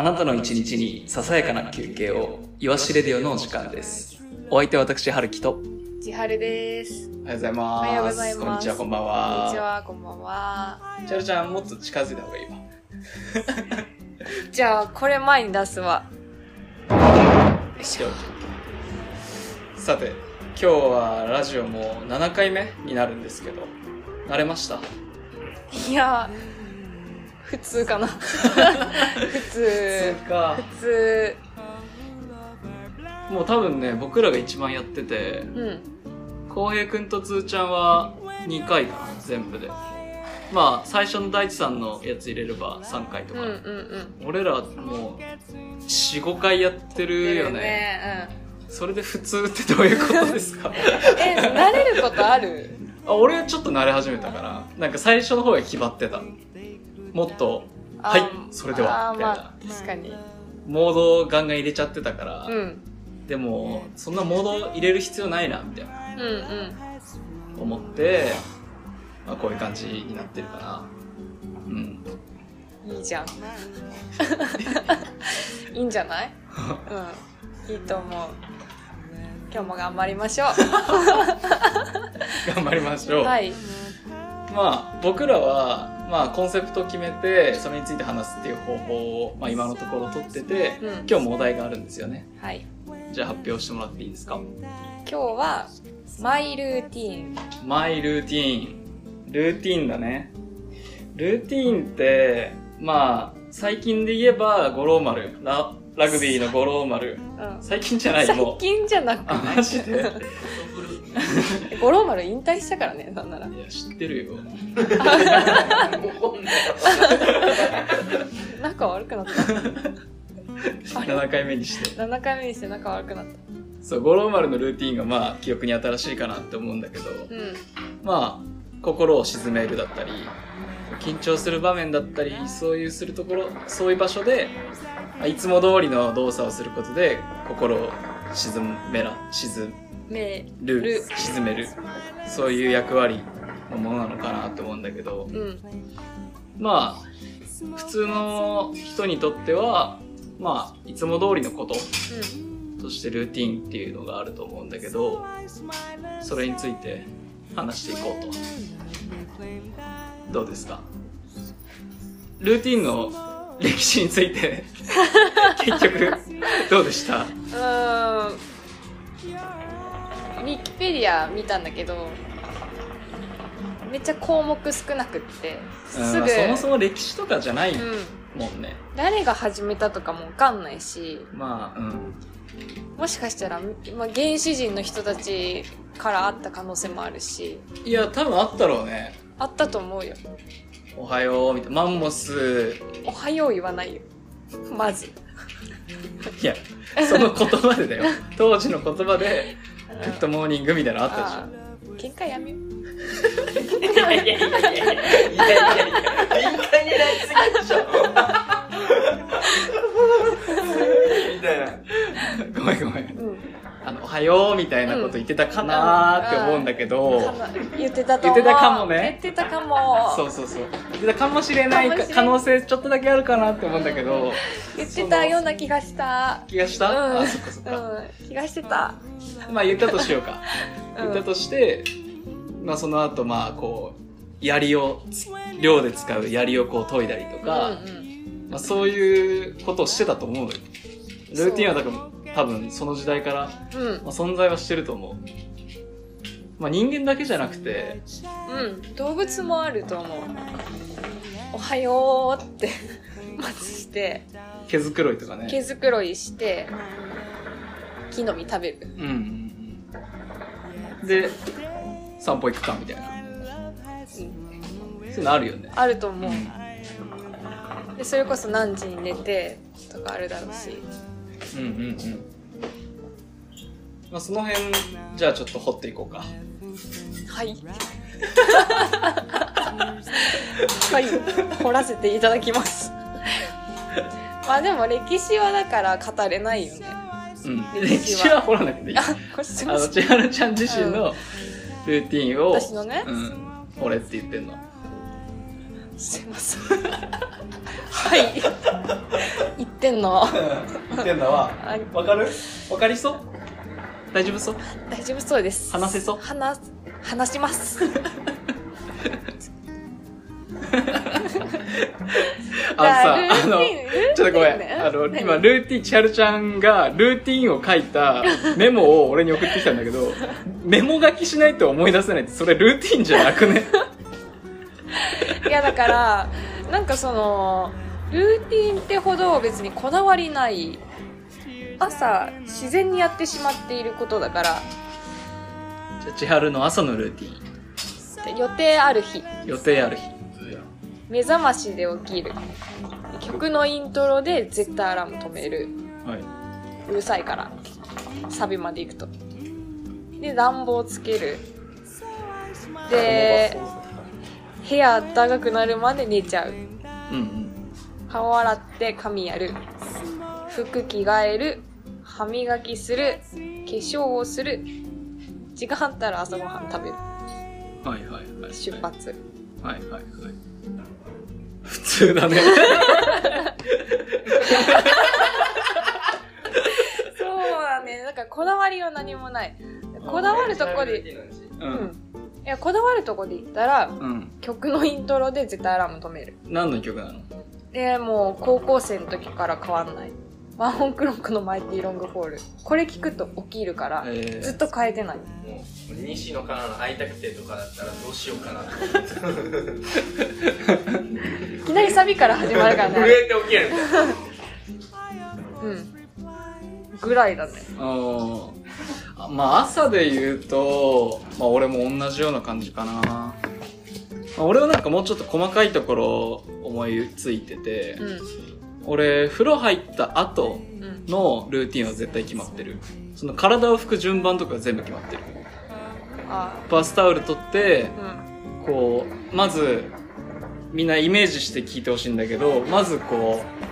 あなたの一日にささやかな休憩を、いわしレディオのお時間です。お相手は私、はるきと。千春です。おはようございます。おはようございますこんにちは、こんばんこんにちは。は、こんばんは。ちゃるちゃん、もっと近づいた方がいいわ。じゃあ、これ前に出すわ。よいしょ。さて、今日はラジオも7回目になるんですけど、慣れました？いや、普通かな。普通。か。普通。もう多分ね、僕らが一番やってて、うん。浩平くんとつーちゃんは2回かな、全部で。まあ、最初の大地さんのやつ入れれば3回とか。うんうんうん。俺らもう、4、5回やってるよね。ねそれで普通ってどういうことですか？うん。え、慣れることある？あ俺はちょっと慣れ始めたから、なんか最初の方が決まってた。もっと、はいあそれではみたいなまあ、確かに。モードをガンガン入れちゃってたから、うん。でも、そんなモード入れる必要ないな、みたいなうんうん。思って、まあこういう感じになってるかな。うん。いいじゃん。いいんじゃない？うん。いいと思う。今日も頑張りましょ 頑張りましょう。う。はい。まあ、僕らは、まあ、コンセプトを決めて、それについて話すっていう方法を、まあ、今のところ取ってて、うん今日もお題があるんですよね。はい。じゃあ発表してもらっていいですか？今日は、マイルーティーン。マイルーティーン。ルーティーンだね。ルーティーンって、まあ、最近で言えば、五郎丸。ララグビーの五郎丸。うん。最近じゃない、最もう。近じゃなくあ、マジで？いや、五郎丸引退したからね、なんなら。知ってるよ。仲悪くなった。あれ7回目にして。7回目にして仲悪くなった。そう、五郎丸のルーティーンが、まあ、記憶に新しいかなって思うんだけど、うん。まあ、心を鎮めるだったり、緊張する場面だったり、そういうするところ、そういう場所で、まあいつも通りの動作をすることで、心を沈めら、沈めるる、沈める。そういう役割のものなのかなって思うんだけど、うん。まあ、普通の人にとっては、まあ、いつも通りのことうん。としてルーティンっていうのがあると思うんだけど、それについて話していこうと。どうですか？ルーティンの歴史について、結局、どうでした？うーん。ウィキペディア見たんだけど、めっちゃ項目少なくって、うんすぐ、そもそも歴史とかじゃないうん。もんね。誰が始めたとかもわかんないし、まあ、うん。もしかしたら、まあ、原始人の人たちからあった可能性もあるし、いや、多分あったろうね。あったと思うよ。おはよう、みたいな。マンモス。おはよう言わないよ。まず。いや、その言葉でだよ。当時の言葉で、 good morning みたいなのあったでしょ喧嘩やめよう。いやいやいやいやいやいやいやいや敏感になりすぎでしょ みたいなごめんごめん。うん。あの、おはようみたいなこと言ってたかなーって思うんだけど、言ってた。言ってたかもね言ってたかも。そうそうそう。言ってたかもしれない可能性ちょっとだけあるかなって思うんだけど、言ってたような気がした。気がした、うん。あ、そっかそっか。うん。気がしてた。まあ言ったとしようか。うん言ったとして、まあその後まあこう、槍を、漁で使う槍をこう研いだりとか。まあそういうことをしてたと思うのよ。ルーティンはだから多分その時代から、うん。まあ、存在はしてると思う。まあ人間だけじゃなくて、うん。動物もあると思う。おはようって、まずして、毛づくろいとかね。毛づくろいして、木の実食べる。うん。で、散歩行くかみたいな。うん。そういうのあるよね。あると思う。で、それこそ何時に寝て、とかあるだろうし。うんうんうん。まあその辺、じゃあちょっと掘っていこうか。はい。はい。掘らせていただきます。まあでも歴史はだから語れないよね。うん。歴歴史は掘らなくていい。ああ、これすいの。千春ちゃん自身のルーティンを、私のねうん。俺って言ってんの。すいません。はい。言っってんの。言ってんのはあわかる？わかりそう？大丈夫そう？大丈夫そうです。話せそう？話す話します。あのさあのちょっとごめん。ね。あの、何？今、ルーティン、千春ちゃんが、ルーティンを書いたメモを俺に送ってきたんだけど、メモ書きしないと思い出せないって、それルーティンじゃなくね？いやだからなんかそのルーティンってほど別にこだわりない。朝自然にやってしまっていることだから。じゃあ、千春の朝のルーティン。予定ある日。予定ある日。目覚ましで起きる。曲のイントロで絶対アラーム止める。はい。うるさいから。サビまで行くと。で暖房つける。で部屋暖かくなるまで寝ちゃう。うんうん。顔洗って髪やる。服着替える。歯磨きする。化粧をする。時間あったら朝ごはん食べる。はいはいはい。出発。はいはいはい。普通だね。そうだね。だからこだわりは何もない。こだわるとこで。う。うん。んいやこだわるとこで言ったらうん。曲のイントロで絶対アラーム止める。何の曲なの？でもう高校生の時から変わんない。ワンオンクロックのマイティロングフォール。これ聞くと起きるからえー。ずっと変えてない。もう西野カナの会いたくてとかだったらどうしようかな。っ ていきなりサビから始まるから震ねえて起きるみたいな。うんぐらいだねあーあまあ朝で言うと、まあ俺も同じような感じかな。まあ、俺はなんかもうちょっと細かいところ思いついてて、うん俺風呂入った後うんのルーティンは絶対決まってる。その体を拭く順番とか全部決まってる。あバスタオル取って、うんこう、まず、みんなイメージして聞いてほしいんだけど、まずこう、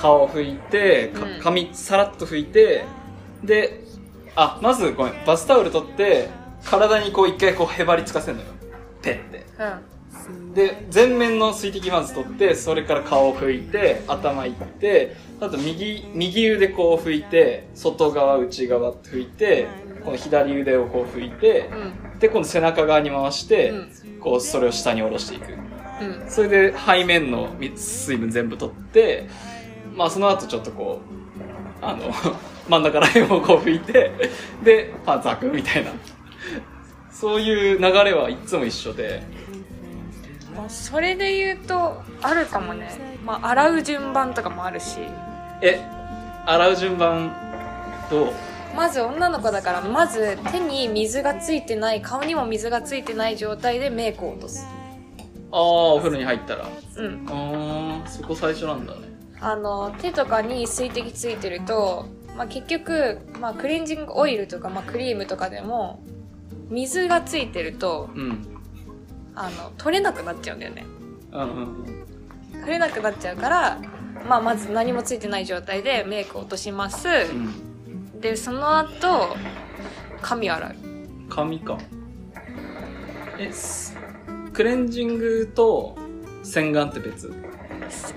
顔を拭いて、かうん髪さらっと拭いて、で、あ、まずごめん、バスタオル取って、体にこう一回こうへばりつかせるのよ。ペッて。うんで、前面の水滴まず取って、それから顔を拭いて、頭いって、あと右、右腕こう拭いて、外側、内側って拭いて、この左腕をこう拭いて、うんで、今度背中側に回して、うんこう、それを下に下ろしていく。うんそれで背面の水分全部取って、まあその後ちょっとこう、あの、真ん中ら辺をこう拭いて、で、パンツ履くみたいな。そういう流れはいつも一緒で、まあそれで言うとあるかもねまあ洗う順番とかもあるしえ、洗う順番、どう？まず女の子だからまず手に水がついてない顔にも水がついてない状態でメイクを落とすああ、お風呂に入ったら。うんああ、そこ最初なんだね。あの手とかに水滴ついてると、まあ、結局、まあ、クレンジングオイルとか、まあ、クリームとかでも水がついてるとうん。あの取れなくなっちゃうんだよね取れなくなっちゃうから、まあ、まず何もついてない状態でメイクを落としますうん。でその後髪洗う髪か。え、すクレンジングと洗顔って別？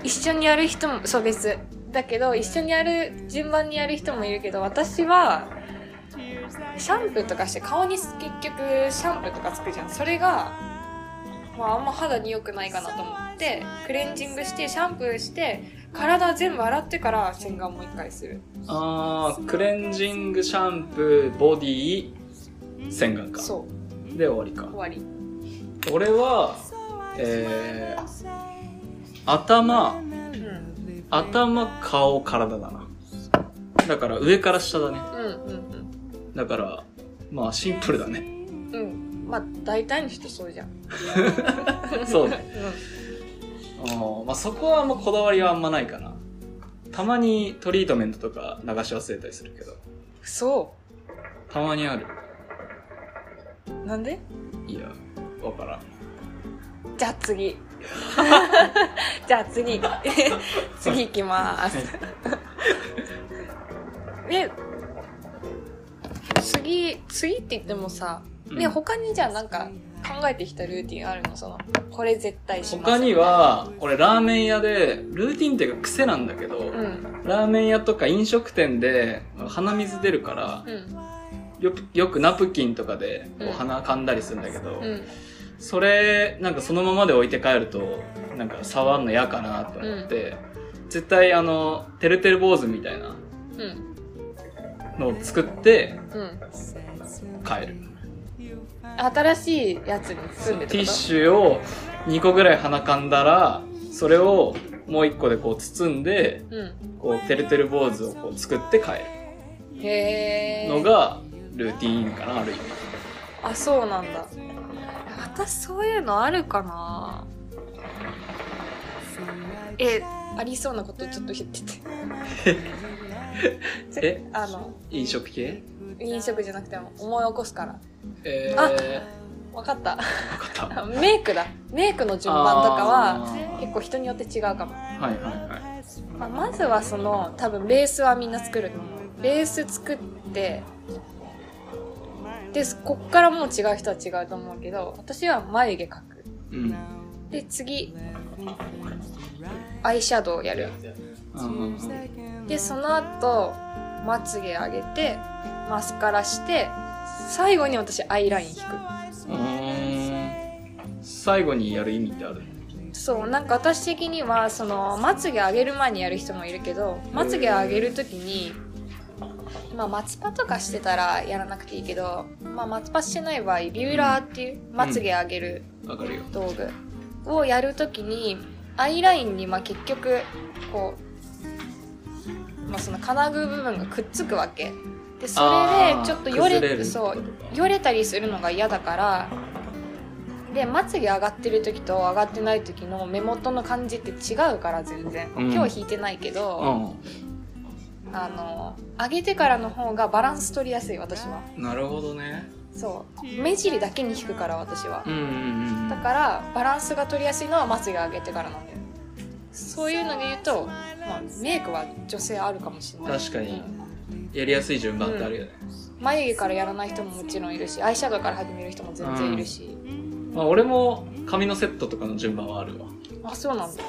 一緒にやる人もそう別。だけど一緒にやる順番にやる人もいるけど私はシャンプーとかして顔に結局シャンプーとかつくじゃん。それが、まあ、あんま肌に良くないかなと思ってクレンジングしてシャンプーして体全部洗ってから洗顔もう一回する。あー、クレンジング、シャンプー、ボディ、洗顔か。そう。で終わりか。終。わり。俺は、えー、頭、うん頭、顔、体だな。だから上から下だね。うんうんだから、まあシンプルだね。うんうんまあ大体の人そうじゃん そうね。うあーまあそこはあんまこだわりはあんまないかな。たまにトリートメントとか流し忘れたりするけど、そたまにある。うなんで？いや、わからん。じゃあ次 じゃあ次 次行きますで次次って言ってもさね、うん他にじゃあなんか考考えてきたルーティンあるの？その、これ絶対します。他に、は、俺ラーメン屋で、ルーティンっていうか癖なんだけど、うん。ラーメン屋とか飲食店で鼻水出るから、うん。よくよくナプキンとかでこううん鼻噛んだりするんだけど、うん。それなんかそのままで置いて帰るとなんか触るの嫌かなと思って、絶対あのてるてる坊主みたいなうん。のを作ってうん。帰る新しいやつに包んでティッュシュを2個ぐらい鼻噛んだらそれをもう1個でこう包んでうこうてるてる坊主をこう作って帰。るのがルーティーンかなある意味あ、そうなんだ。私そういうのあるかな？え、ありそうなことちょっと言ってて。え？あの、飲食系？飲食じゃなくても思い起こすから。えー、あわわかった。かったあメイクだ。メイクの順番とかは結構人によって違うかも。はいはいはいまあまずはその多分ベースはみんな作ると思う。ベース作って、で、こっからもう違う人は違うと思うけど、私は眉毛描く。うんで、次、アイシャドウやる。うんで、その後、まつげ上げて、マスカラして、最後に私アイライン引く。最後にやる意味ってある？そう、なんか私的には、その、まつげ上げる前にやる人もいるけど、まつげ上げるときに、まあ、松葉とかしてたらやらなくていいけど、まあ、松葉してない場合、ビューラーっていう、まつげ上げる道具をやるときに、アイラインに、まあ、結局、こう、まあ、その金具部分がくっつくわけ。で、それで、ちょっとよれ、そう、よれたりするのが嫌だから、で、まつげ上がってる時と上がってない時の目元の感じって違うから全然。うん。今日引いてないけうど、んあの、上げてからの方がバランス取りやすい私は。なるほどねそう。目尻だけに引くから私はう。んうんうんだから、バランスが取りやすいのはまつげ上げてからなんだよ。そういうので言うと、まあ、メイクは女性あるかもしれない。確かにやりやすい順番ってあるよね、眉毛からやらない人ももちろんいるし、アイシャドウから始める人も全然いるし。まあ、俺も髪のセットとかの順番はあるわあ、そうなんだ。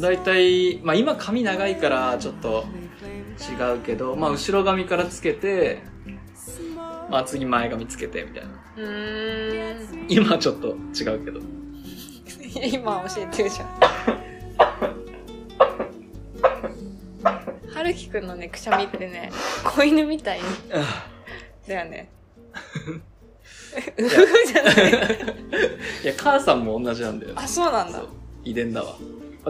だいたい、まあ、今髪長いからちょっと違うけど、まあ、後ろ髪からつけて、まあ、次前髪つけてみたいなうーん。今はちょっと違うけど今教えてるじゃん。はるきくんのね、くしゃみってね、子犬みたいだよね。うふふじゃない。いや母さんも同じなんだよねあ、そうなんだ。遺伝だわ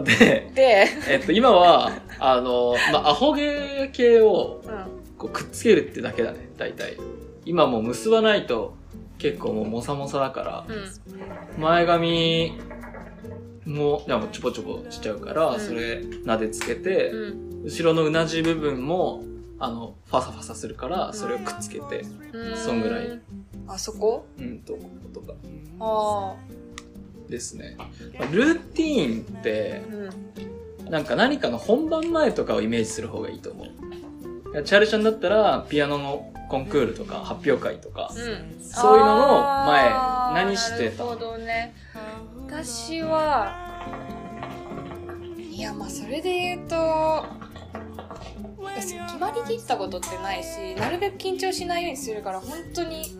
でで、えっと今はあのまあアホ毛系をうん。こうくっつけるってだけだね大体今もう結ばないと結構もうモサモサだからうん。前髪もでもちょぼちょぼしちゃうから、うんそれ撫でつけて、うん。後ろのうなじ部分もあのファサファサするからそれをくっつけてうんそんぐらい。あそこ？うんとこことかあですねルーティーンって。なんか何かの本番前とかをイメージする方がいいと思うチャールちゃんだったらピアノのコンクールとか発表会とか、うん。そういうのの前何してた？なるほどね。私は、いや、まあ、それで言うと、決まりきったことってないし、なるべく緊張しないようにするから、本当に、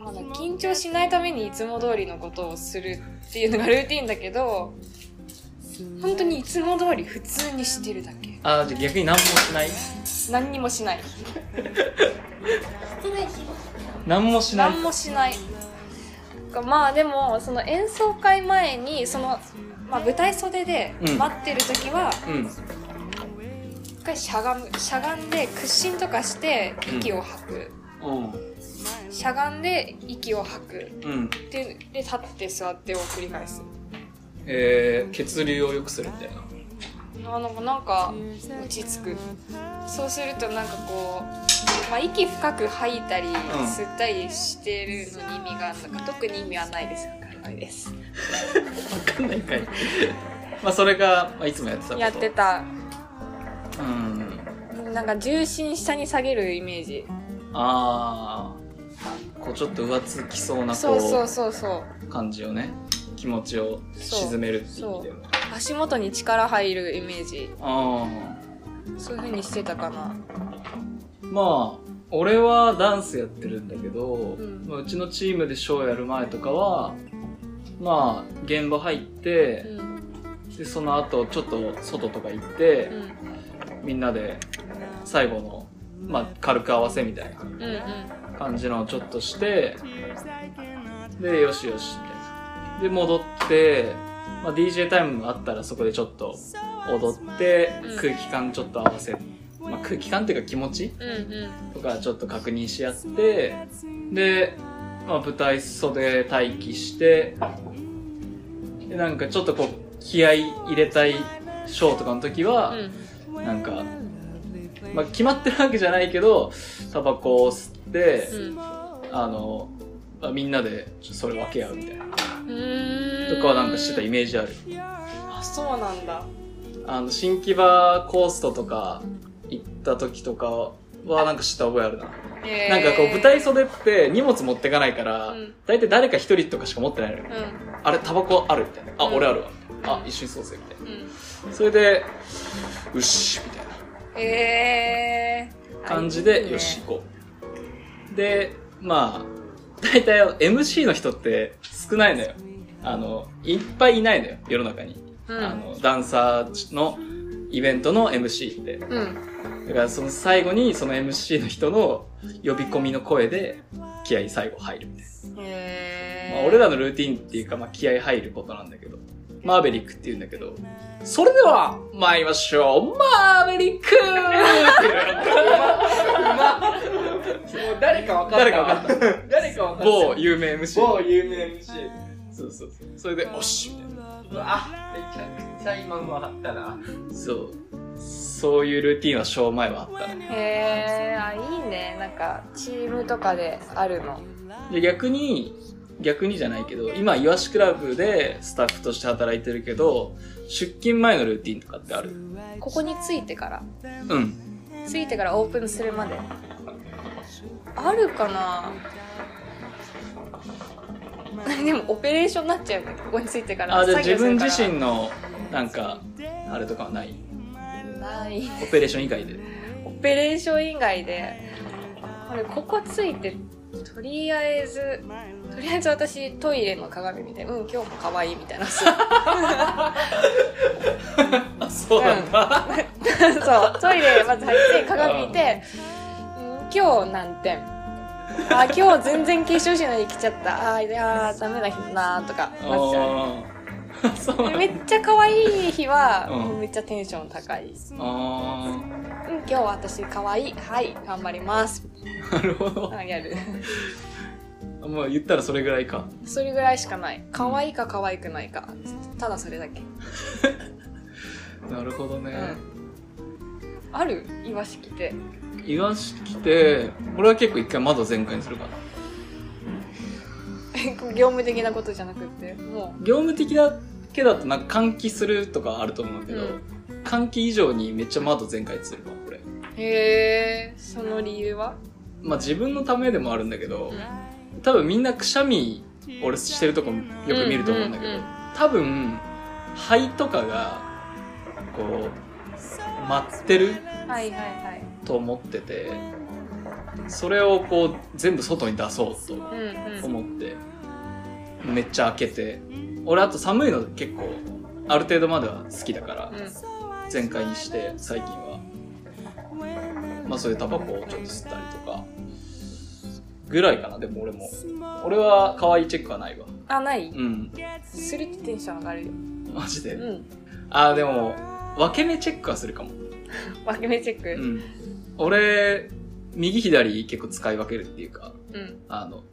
緊張しないためにいつも通りのことをするっていうのがルーティンだけど、本当にいつも通り普通にしてるだけ。ああじゃあ逆に何もしない？何にもしない。何もしない。何もしない。まあでもその演奏会前にその、まあ、舞台袖でうん。待ってる時はうん。一回しゃがむしゃがんで屈伸とかして息を吐く、うんしゃがんで息を吐く。うん。でで立って座ってを繰り返す。えー、血流を良くするみたいな。あなんかなんか落ち着く。そうするとなんかこう、まあ、息深く吐いたり吸ったりしてるのに意味があるのか。特に意味はないです。わからないです。分かんないかい。まあそれが、まあ、いつもやってたこと。やってた。うん。なんか重心下に下げるイメージ。あこうちょっと浮つきそうなそうそうこそうそうう。感じをね気持ちを沈めるっていう意味でも足元に力入るイメージ。あそういう風にしてたかな。あまあ俺はダンスやってるんだけど、ん。まあうちのチームでショーやる前とかはまあ現場入ってう、ん。でその後ちょっと外とか行ってう、ん。みんなで最後の、まあ、軽く合わせみたいな感じのをちょっとしてでよしよしみたいなで戻って、まあ、DJ タイムあったらそこでちょっと踊ってうん。空気感ちょっと合わせ、まあ、空気感っていうか気持ちとかちょっと確認し合ってで、まあ、舞台袖待機してでなんかちょっとこう気合い入れたいショーとかの時は、うん。なんか、まあ、決まってるわけじゃないけどタバコを吸って、うん。あのまあみんなでそれ分け合うみたいな。うーん。とかはなんかしてたイメージある。あそうなんだ。あの新木場コーストとか行った時とかはなんか知った覚えあるな、へー。なんかこう舞台袖って荷物持ってかないから、うん。大体誰か一人とかしか持ってないのよ、うあれタバコあるみたいな。あ、うん。俺あるわ。あ一緒にそうぜみたいんうん。なそれでよしみたいな。へえ感じで、よし、行こう。で、まあ、大体 MC の人って少ないのよ。あの、いっぱいいないのよ、世の中に。うんあの、ダンサーのイベントの MC って。うんだからその最後にその MC の人の呼び込みの声で気合最後入るみたいな。へえまあ、俺らのルーティンっていうか、まあ、気合入ることなんだけど、マーベリックって言うんだけど、それでは、参りましょうマーベリックもう誰か分かった。誰か分かった。誰か分かった。某有名 MC。某有名 MC。そうそうそう。それで、おっしみたいな。うわ、めちゃくちゃ今分かったな。そう。そういうルーティンはショー前はあったね。へえあいいねなんかチームとかであるので、逆に、逆にじゃないけど、今、イワシクラブでスタッフとして働いてるけど、出勤前のルーティンとかってある？ここについてからうん。ついてからオープンするまであるかな？でもオペレーションになっちゃうここについてから。あ、じゃあ自分自身の、なんか、あれとかはない？ない。オペレーション以外で。オペレーション以外で。あれここついてとりあえずとりあえず私トイレの鏡見てうん今日も可愛いみたいな。そうあ、そうなん。だ。そう。トイレまず入って鏡見てうん今日何点 あ今日全然化粧しないで来ちゃったあいやー ダメな日だなとかなっちゃうあーそうなんだ。でめっちゃ可愛い日は、うんめっちゃテンション高い。あうん、今日は私可愛い。はい、頑張ります。ーなるほど。あやる。もう言ったらそれぐらいか。それぐらいしかない。可愛いか可愛くないか。ただそれだけ。なるほどね。ある？イワシ来て。イワシ来て、俺は結構一回窓全開にするかな。業務的なことじゃなくて、も業務的だけだとなんか換気するとかあると思うけど、うん換気以上にめっちゃ窓全開にするわ、これ。う。へえ、その理由は？まあ自分のためでもあるんだけど、多分みんなくしゃみ、俺してるとこよく見ると思うんだけど、多分、肺とかが、こう、待ってる。と思ってて、それをこう全部外に出そうと。思って、めっちゃ開けて、俺あと寒いの結構、ある程度までは好きだから、全開にして、最近は。まあそういうタバコをちょっと吸ったりとか、ぐらいかな、でも俺も。俺は可愛いチェックはないわ。あ、ない？うん。するとテンション上がるよ。マジで？うん。あー、でも、分け目チェックはするかも。分け目チェック？うん。俺、右左結構使い分けるっていうか、うん。あの、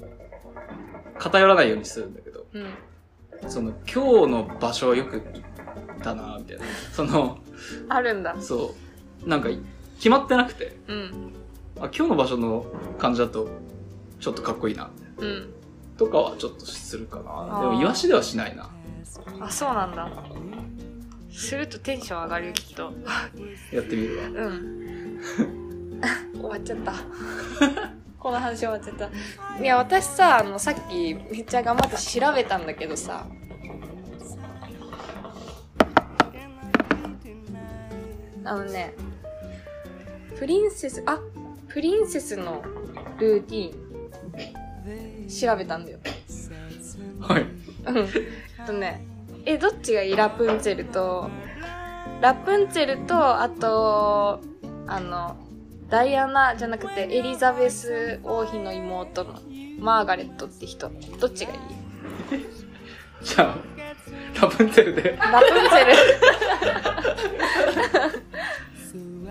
偏らないようにするんだけど、うん。その、今日の場所よく行ったなみたいな。その、あるんだ。そう、なんか、決まってなくて、うん。あ、今日の場所の感じだと、ちょっとかっこいいな。うん。とかはちょっとするかな。でも、イワシではしないな。あ、そうなんだ。するとテンション上がるよ、きっと。やってみるわ。うん。終わっちゃった。この話終わっちゃった。いや、私さ、あの、さっきめっちゃ頑張って調べたんだけどさ、あのね、プリンセス、あ、プリンセスのルーティーン、調べたんだよ。はい。うん。とね、え、どっちがいい？ラプンツェルと、ラプンツェルと、あと、あの、ダイアナじゃなくてエリザベス王妃の妹のマーガレットって人。どっちがいい？じゃあ、ラプンツェルで。ラプンツェル。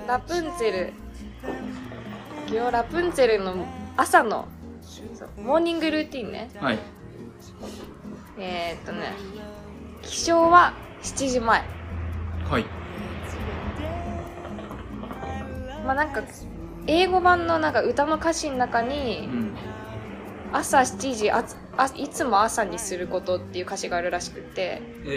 ラプンツェル。今日ラプンツェルの朝のモーニングルーティンね。はい。えー、っとね、起床は7時前。はい。まあなんか、英語版のなんか歌の歌詞の中うに、ん。朝7時あつあ、いつも朝にすることっていう歌詞があるらしくて、え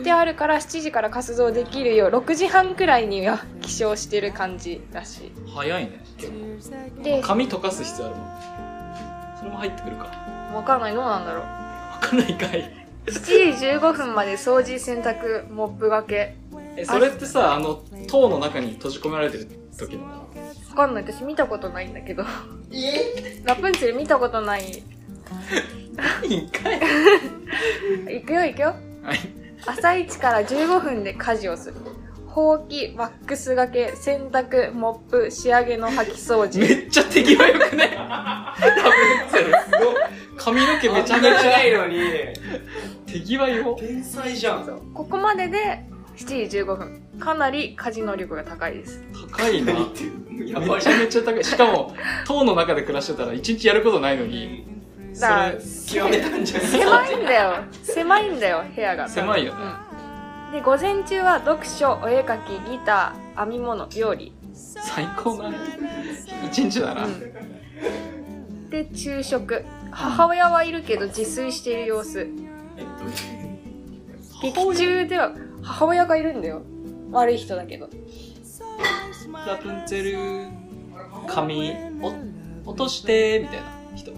ー。であるから7時から活動できるよう6時半くらいには 起床してる感じらし早いね。結構。い。で、髪溶かす必要あるもん。それも入ってくるか。わかんない、どうなんだろう。わかんないかい。7時15分まで掃除、洗濯、モップがけ。え、それってさ、あの、塔の中に閉じ込められてる時の？わかんない、私見たことないんだけど。え？ラプンツェル見たことない。いいんかい。行くよ行くよ。はい。朝一から15分で家事をする。ほうき、ワックスがけ、洗濯、モップ、仕上げの掃き掃除。めっちゃ手際よくね。ラプンツェルすごい。髪の毛めちゃめちゃないのに、手際よ。天才じゃん。ここまでで7時15分。かなり家事能力が高いです。高いな。やばいめちゃめちゃ高い。しかも、塔の中で暮らしてたら一日やることないのに、そだかられ、極めたんじゃない？狭いんだよ。狭いんだよ、部屋が。狭いよねうん。で、午前中は読書、お絵描き、ギター、編み物、料理。最高な一日だな。うん。で、昼食。母親はいるけど自炊している様子。劇中では母親がいるんだよ。悪い人だけど。ラプンツェル、髪、お落として、みたいな人。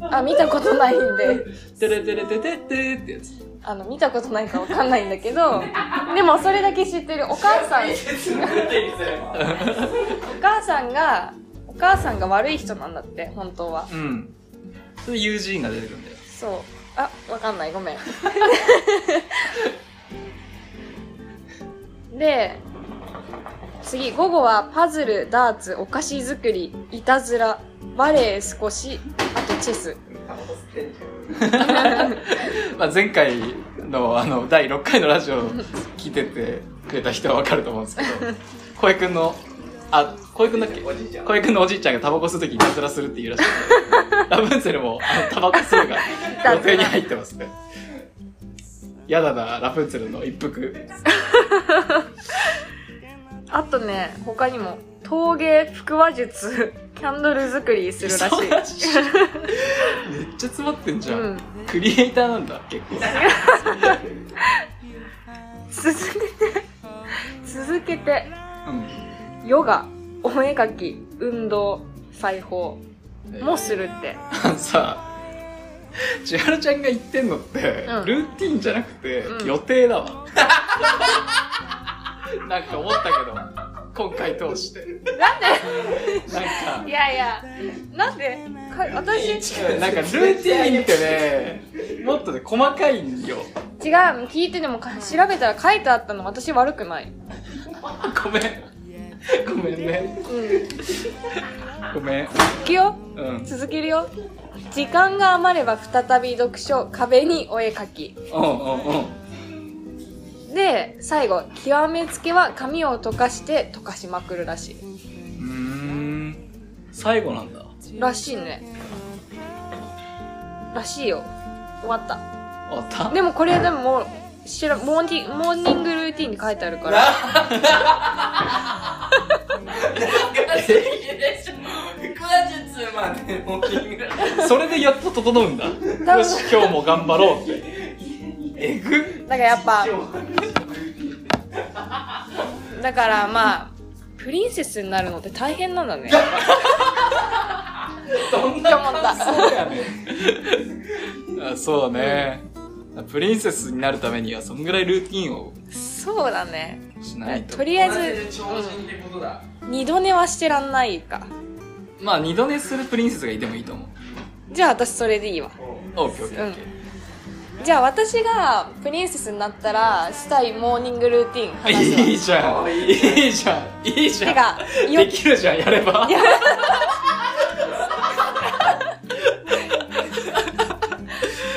あ、見たことないんで、テレテレテテテってやつ。あの、見たことないかわかんないんだけど、でもそれだけ知ってる。お母さん、お母さんが、お母さんが悪い人なんだって、本当は。うん。それ友人が出てくるんだよ。そう。あ、わかんない。ごめん。で、次、午後はパズル、ダーツ、お菓子作り、いたずら、バレエ少し、あとチェス。まあ、前回のあの第6回のラジオを聞いててくれた人はわかると思うんですけど、小江くんの、あ、小江くんだっけ？小江くんのおじいちゃんがタバコ吸うときいたずらするっていうらしい ラブンツェルもあのタバコ吸うが 予定に入ってますね。やだな、ラプンツェルの一服。あとね、他にも、陶芸、腹話術、キャンドル作りするらしい。めっちゃ詰まってんじゃん。うんクリエイターなんだ、結構。続けて、続けて、うん。ヨガ、お絵描き、運動、裁縫もするって。あのさ、千春ちゃんが言ってんのって、うんルーティンじゃなくて、うん予定だわ。なんか思ったけど、今回通して。なんで？なんいやいや、なんで、か私、か、なんかルーティンってね、もっとね、細かいんよ。違う、聞いてでもか調べたら書いてあったの私悪くない。ごめん。ごめんね。うん。ごめん。いくよ。うん。続けるよ。時間が余れば再び読書、壁にお絵描き。うんうんうん。で、最後、極めつけは紙を溶かして溶かしまくるらしい。うーん。最後なんだ。らしいね。らしいよ。終わった。終わったでもこれでももう、知ら、モーニング、モーニングルーティンに書いてあるから。腹話術までもうキングそれでやっと整うんだ。よし、今日も頑張ろうって。えぐだからやっぱ、だからまあ、プリンセスになるのって大変なんだね。どんって思ったそうやね。あそうね。プリンセスになるためには、そんぐらいルーティンをそうだねしないと。とりあえず超人ってことだ。二度寝はしてらんないかまあ、二度寝するプリンセスがいてもいいと思う。じゃあ私それでいいわオッケーオッケーオッケじゃあ私がプリンセスになったらしたいモーニングルーティンいいじゃん。いいじゃん。いいじゃん。てかよできるじゃん、やれば。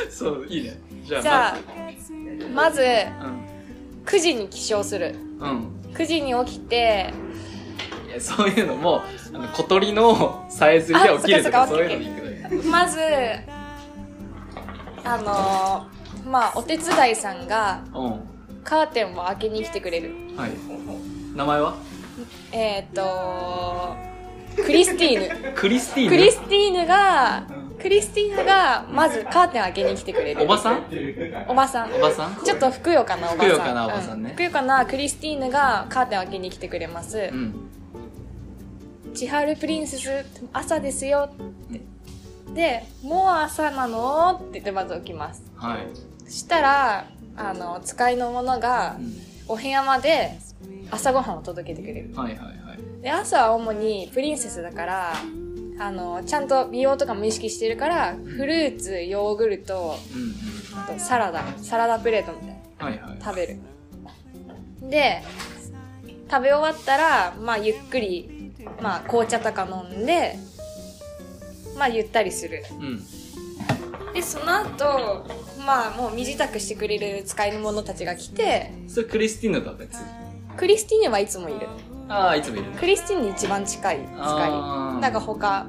そう、いいね。じゃあ、まずまず、9時に起床するうん。うん。9時に起きていや、そういうのも、あの小鳥のさえずりで起きるとか、あそういうのでいくのよ。まずあのーまあお手伝いさんがうカーテンを開けに来てくれるん。はい。名前は？えっ、とクリスティーヌクリスティーヌ？クリスティーヌがうんクリスティーヌがまずカーテン開けに来てくれる。おばさん？おばさん。おばさん？ちょっとふくよかなおばさん。ふくよかなおばさんね。うふくよかなクリスティーヌがカーテン開けに来てくれます。うん。千春プリンセス朝ですよ。ってでもう朝なのって言ってまず起きます。はい。そしたらあの使いの者がうん。お部屋まで朝ごはんを届けてくれる。はいはいはい。で朝は主にプリンセスだからあのちゃんと美容とかも意識してるからフルーツヨーグルトうんあとサラダサラダプレートみたいなうん。はいはい。食べるで食べ終わったらまあゆっくりまあ紅茶とか飲んでまあゆったりするうん。でその後まあもう身支度してくれる使いの者たちが来てそれクリスティーヌとは別クリスティーヌはいつもいるああ、いつもいる。クリスティーヌに一番近い使い。なんか他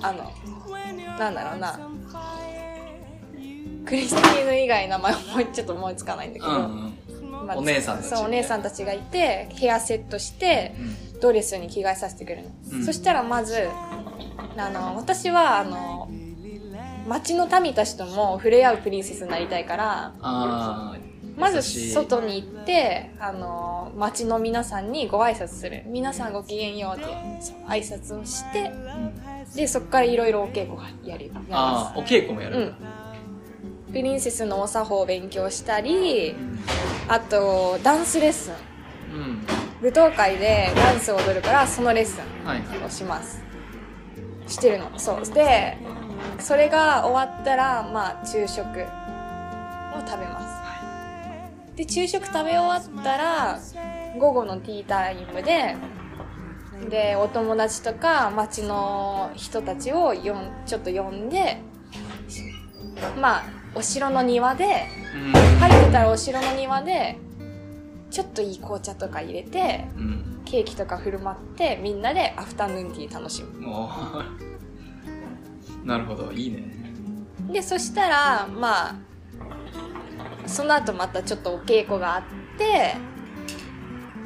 あのなんだろうな。クリスティーヌ以外名前もうちょっと思いつかないんだけど、うんうん。まあお姉さんたちそうお姉さんたちがいてヘアセットしてうん。ドレスに着替えさせてくれるの、うん。そしたらまずあの私はあの街の民たちとも触れ合うプリンセスになりたいからああ、まず外に行ってあの街の皆さんにご挨拶する皆さんごきげんようって挨拶をしてうんでそこからいろいろお稽古がやるやりあまあ、お稽古もやすうる。んプリンセスのお作法を勉強したりうん。あとダンスレッスンうん。舞踏会でダンスを踊るからそのレッスンはいはい。をしますしてるのそうでそれが終わったらまあ昼食を食べますで昼食食べ終わったら午後のティータイムででお友達とか町の人たちをよんちょっと呼んでまあお城の庭でうん。入ってたらお城の庭でちょっといい紅茶とか入れてうん。ケーキとか振る舞ってみんなでアフタヌーンティー楽しむ。なるほど、いいね。でそしたらまあその後またちょっとお稽古があって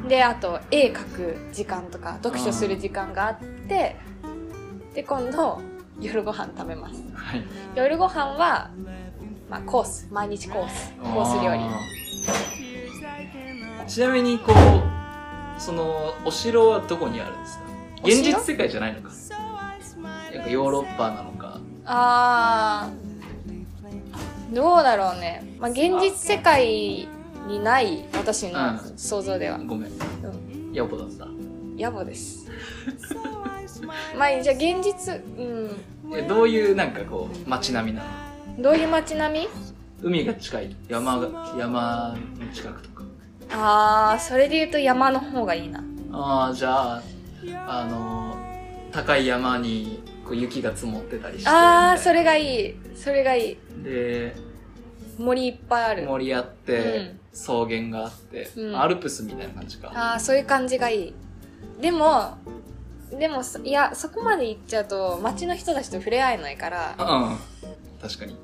であと絵描く時間とか読書する時間があってで今度夜ご飯食べます。はい。夜ご飯は、まあ、コース毎日コースコース料理。ちなみに、こう、その、お城はどこにあるんですか？現実世界じゃないのか。なんかヨーロッパなのか。あーどうだろうね、まあ、現実世界にない私のうん想像では、ごめん。うん、ヤボだった。野暮です まあじゃあ現実うんえ、どういうなんかこう、街並みなの？どういう街並み？海が近い山が、山の近くとか。ああそれで言うと山の方がいいなああ、じゃあ、あの、高い山にこう雪が積もってたりして。ああそれ。れがいいそれがいいで、森いっぱいある森あって、うん草原があって、うんアルプスみたいな感じか。ああそういう感じがいいでもでもそいやそこまで行っちゃうと街の人たちと触れ合えないからうん。確かに。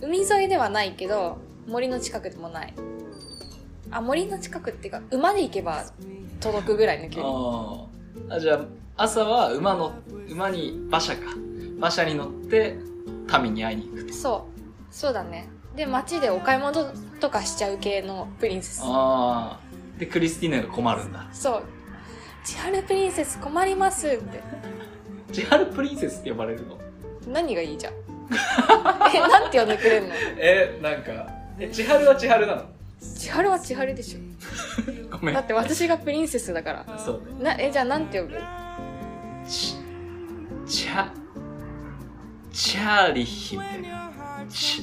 海沿いではないけど森の近くでもないあ森の近くっていうか馬で行けば届くぐらいの距離あ。じゃあ、朝は馬の、馬に、馬車か。馬車に乗って、民に会いに行くと。そう。そうだね。で街でお買い物とかしちゃう系のプリンセス。ああ。で、クリスティーナが困るんだ。そう。千春プリンセス困りますって。千春プリンセスって呼ばれるの？何がいいじゃん。えなんて呼んでくれんの？えなんかえ千春は千春なの？千春は千春でしょ。ごめん。だって私がプリンセスだから。そうね。なえじゃあなんて呼ぶ？ちチャチャーリヒみたいなちち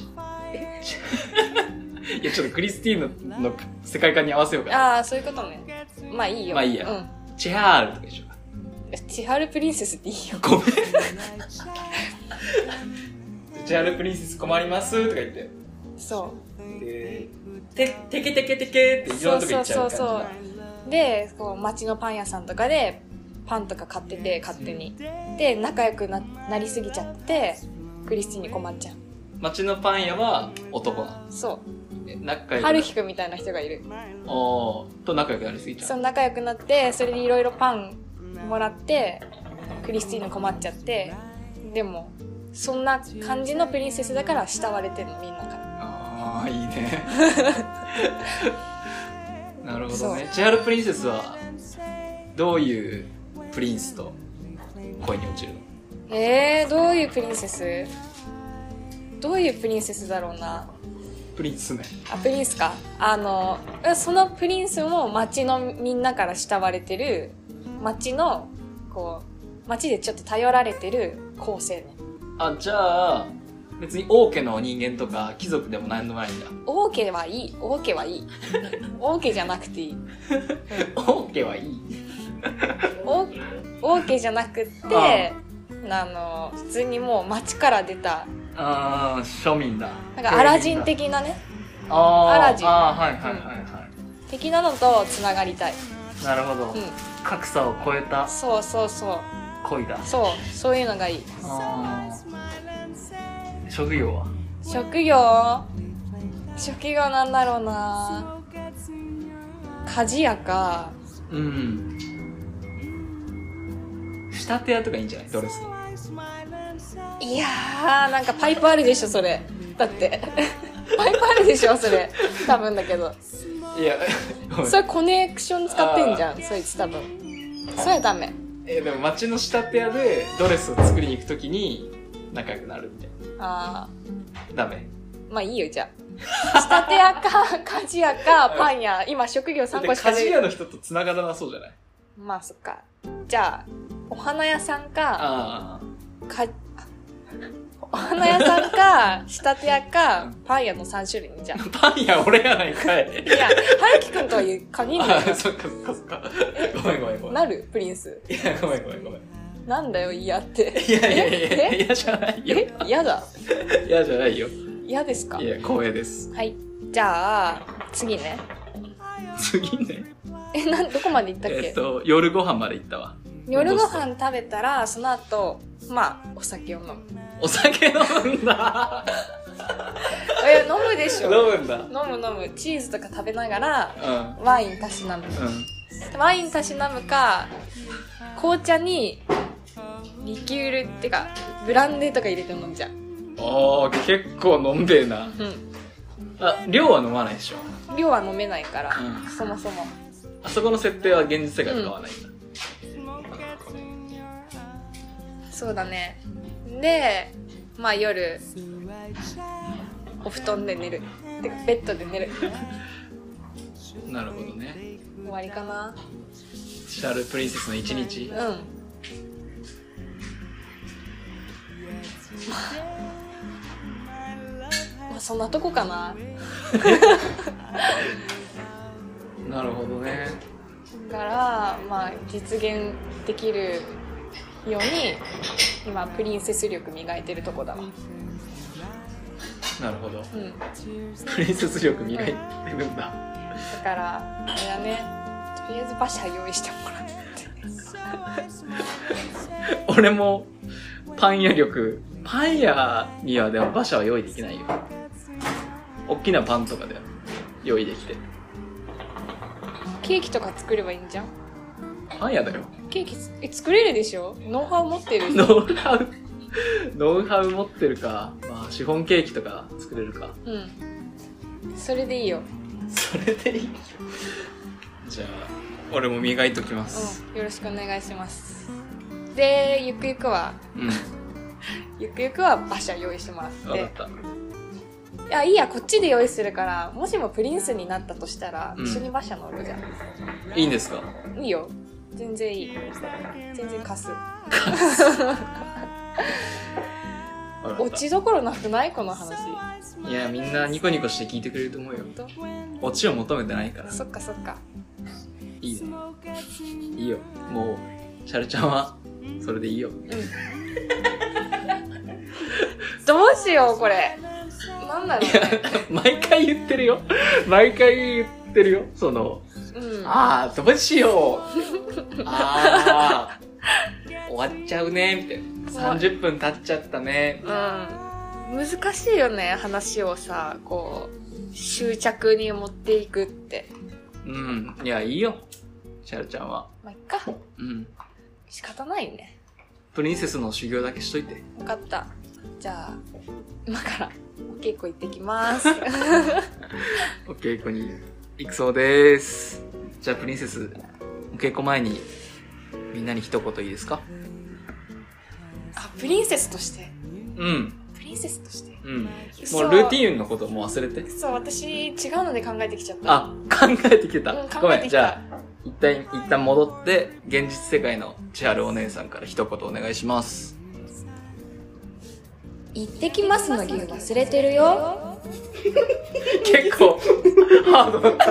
いやちょっとクリスティーヌの世界観に合わせようかな。ああそういうことね。まあいいよ。まあいいや。うん。チャールとかでしょ。千春プリンセスっていいよ。ごめん。チャールプリンセス困りますとか言って。そでててけてけてけってういろんなとこ行っちゃうそうそうそう。でこう街のパン屋さんとかでパンとか買ってて勝手に。で仲良くななりすぎちゃってクリスティンに困っちゃう。街のパン屋は男。なのそえ仲良くう春樹くんみたいな人がいる。おーと仲良くなりすぎちゃそうの仲良くなってそれでいろいろパンもらってクリスティーヌ困っちゃってでもそんな感じのプリンセスだから慕われてるのみんなから。ああいいね。なるほどね。千春プリンセスはどういうプリンスと恋に落ちるの。えー、どういうプリンセス？どういうプリンセスだろうな？プリンスね。あプリンスか。あのえそのプリンスも町のみんなから慕われてる町のこう町でちょっと頼られてる好青年あじゃあ別に王家の人間とか貴族でも何でもないんだ。王家はいい。王家はいい。王家じゃなくていい。王家はいい王王家じゃなくってあの普通にもう町から出た。ああ庶民だ。なんかアラジン的なね。アラジン。あーはいはいはいは的なのとつながりたい、いなるほど、うん、格差を超えた。そうそうそう。恋だ。そう。そういうのがいい。職業は？職業？職業なんだろうな。鍛冶屋か。うん仕立て屋とかいいんじゃない？ドレスいやーなんかパイプあるでしょそれ。だって。パイプあるでしょそれ。多分だけど。いや それコネクション使ってんじゃんそいつ多分。それダメ。えでも町の仕立て屋でドレスを作りに行くときに仲良くなるみたいあなダメ。ーまあいいよじゃあ。仕立て屋か鍛冶屋かパン屋。今職業3個しか出る鍛冶屋の人と繋がらなそうじゃない？まあそっか。じゃあお花屋さんかあかお花屋さんか 仕立て屋かパン屋の3種類にじゃああ パン屋俺やないかい。いや春樹くんとは限るあよーそっかそっかそっか。ごめんごめんごめん。なる？プリンス？いやごめんごめんごめん。なんだよ嫌って。いやいやいや嫌じゃないよ。え？嫌だ。嫌じゃないよ。嫌ですか？いや光栄です。はい。じゃあ次ね。次ね。えなんどこまで行ったっけ、えっと夜ご飯まで行ったわ夜ご飯食べたらその後まあお酒を飲む。お酒飲むんだ。え飲むでしょ。飲むんだ。飲む飲む。チーズとか食べながらうん。ワインたしなむ。うん。ワインたしなむか紅茶にリキュールってかブランデーとか入れて飲んじゃう。ああ結構飲んべえな。うあ量は飲まないでしょ。ん量は飲めないから、うん。そもそも。あそこの設定は現実世界と変わらないんだ、そうだね。でまあ夜お布団で寝る。てかベッドで寝る。なるほどね。終わりかな。シャールプリンセスの一日。うん。まあそんなとこかな。なるほどね。だからまあ実現できるように今プリンセス力磨いてるとこだわ。なるほど。うん。プリンセス力磨いてるんだ。だからあれだね。とりあえず馬車用意してもらって。俺もパン屋力。パン屋にはでも馬車は用意できないよ。大きなパンとかで用意できてケーキとか作ればいいんじゃん。パン屋だよケーキつえ作れるでしょ？ノウハウ持ってるノウハウ？ノウハウ持ってるか。まあシフォンケーキとか作れるか。うん。それでいいよ。それでいいじゃあ俺も磨いときます、うん。よろしくお願いします。でゆくゆくは？うん。ゆくゆくは馬車用意してもらって分かった。いやいいやこっちで用意するからもしもプリンスになったとしたら、うん。一緒に馬車乗るじゃん。いいんですか？いいよ全然いい。全然貸す。落ちどころなくないこの話。いやみんなニコニコして聞いてくれると思うよ。本オチを求めてないから。当そっかそっか。いいねいいよ。もうシャルちゃんはそれでいいよ。どうしようこれ。なんだろうね。毎回言ってるよ。毎回言ってるよ。そのうん。ああどうしようああ終わっちゃうねみたいな。30分経っちゃったね。うん。難しいよね話をさこう執着に持っていくって。うん。いやいいよ。シャルちゃんは。まあいっか。うん。仕方ないね。プリンセスの修行だけしといて。分かった。じゃあ今からお稽古行ってきます。お稽古に行くそうです。じゃあプリンセスお稽古前にみんなに一言いいですか？あプリンセスとして。うん。プリンセスとして。うん。もそう。うルーティーンのこともう忘れて。そう私違うので考えてきちゃった。あ考えてきてた、うん、考ごめえてきた。んじゃあ一旦一旦戻って現実世界の千春お姉さんから一言お願いします行ってきますの牛忘れてるよ。結構ハードだった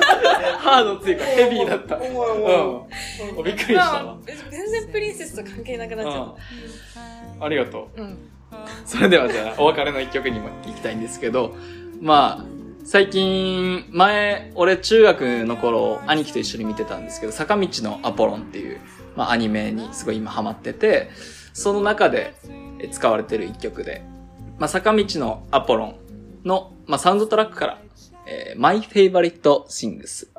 ハードっていうかヘビーだった。うん。びっくりしたわ。まあ全然プリンセスと関係なくなっちゃっうん。ありがとう。たうん。それではじゃあお別れの一曲にも行きたいんですけどまあ最近前俺中学の頃兄貴と一緒に見てたんですけど坂道のアポロンっていう、まあ、アニメにすごい今ハマっててその中でえ使われてる一曲で、まあ、坂道のアポロンの、まあ、サウンドトラックから、えー、My Favorite Things「